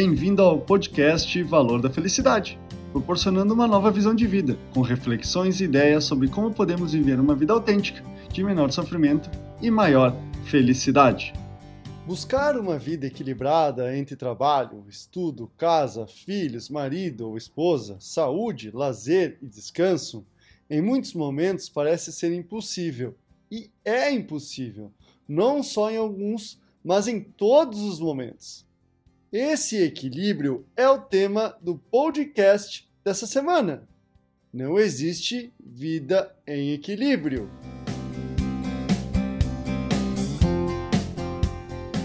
Bem-vindo ao podcast Valor da Felicidade, proporcionando uma nova visão de vida, com reflexões e ideias sobre como podemos viver uma vida autêntica, de menor sofrimento e maior felicidade. Buscar uma vida equilibrada entre trabalho, estudo, casa, filhos, marido ou esposa, saúde, lazer e descanso, em muitos momentos parece ser impossível. E é impossível, não só em alguns, mas em todos os momentos. Esse equilíbrio é o tema do podcast dessa semana. Não existe vida em equilíbrio.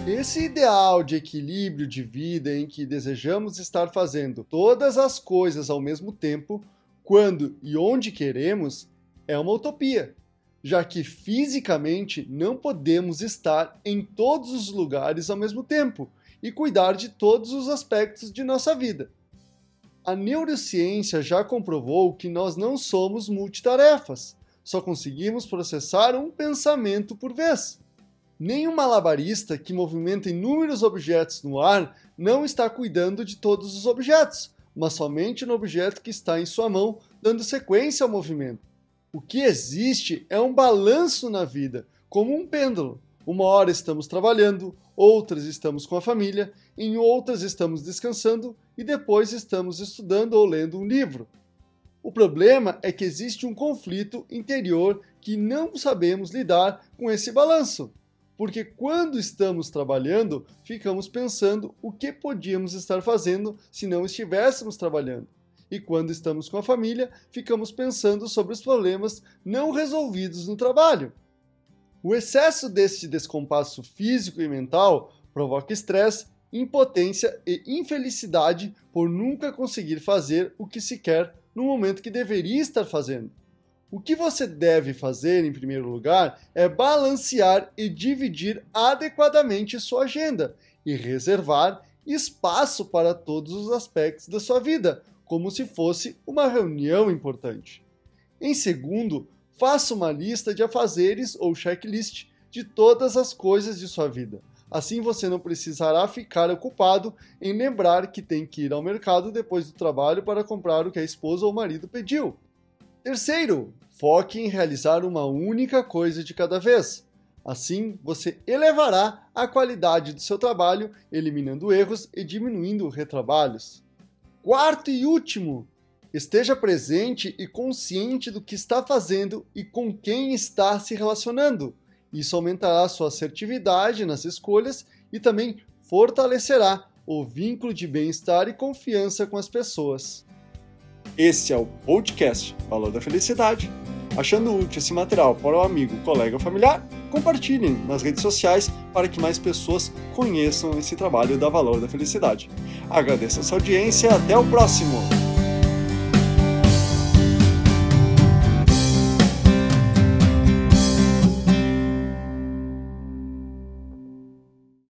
Esse ideal de equilíbrio de vida em que desejamos estar fazendo todas as coisas ao mesmo tempo, quando e onde queremos, é uma utopia, já que fisicamente não podemos estar em todos os lugares ao mesmo tempo e cuidar de todos os aspectos de nossa vida. A neurociência já comprovou que nós não somos multitarefas, só conseguimos processar um pensamento por vez. Nenhum malabarista que movimenta inúmeros objetos no ar não está cuidando de todos os objetos, mas somente no objeto que está em sua mão, dando sequência ao movimento. O que existe é um balanço na vida, como um pêndulo. Uma hora estamos trabalhando, outras estamos com a família, em outras estamos descansando e depois estamos estudando ou lendo um livro. O problema é que existe um conflito interior que não sabemos lidar com esse balanço. Porque quando estamos trabalhando, ficamos pensando o que podíamos estar fazendo se não estivéssemos trabalhando. E quando estamos com a família, ficamos pensando sobre os problemas não resolvidos no trabalho. O excesso deste descompasso físico e mental provoca estresse, impotência e infelicidade por nunca conseguir fazer o que se quer no momento que deveria estar fazendo. O que você deve fazer, em primeiro lugar, é balancear e dividir adequadamente sua agenda e reservar espaço para todos os aspectos da sua vida, como se fosse uma reunião importante. Em segundo, faça uma lista de afazeres ou checklist de todas as coisas de sua vida. Assim você não precisará ficar ocupado em lembrar que tem que ir ao mercado depois do trabalho para comprar o que a esposa ou o marido pediu. Terceiro, foque em realizar uma única coisa de cada vez. Assim, você elevará a qualidade do seu trabalho, eliminando erros e diminuindo retrabalhos. Quarto e último, esteja presente e consciente do que está fazendo e com quem está se relacionando. Isso aumentará sua assertividade nas escolhas e também fortalecerá o vínculo de bem-estar e confiança com as pessoas. Esse é o podcast Valor da Felicidade. Achando útil esse material para o amigo, colega ou familiar, compartilhem nas redes sociais para que mais pessoas conheçam esse trabalho da Valor da Felicidade. Agradeço a sua audiência e até o próximo!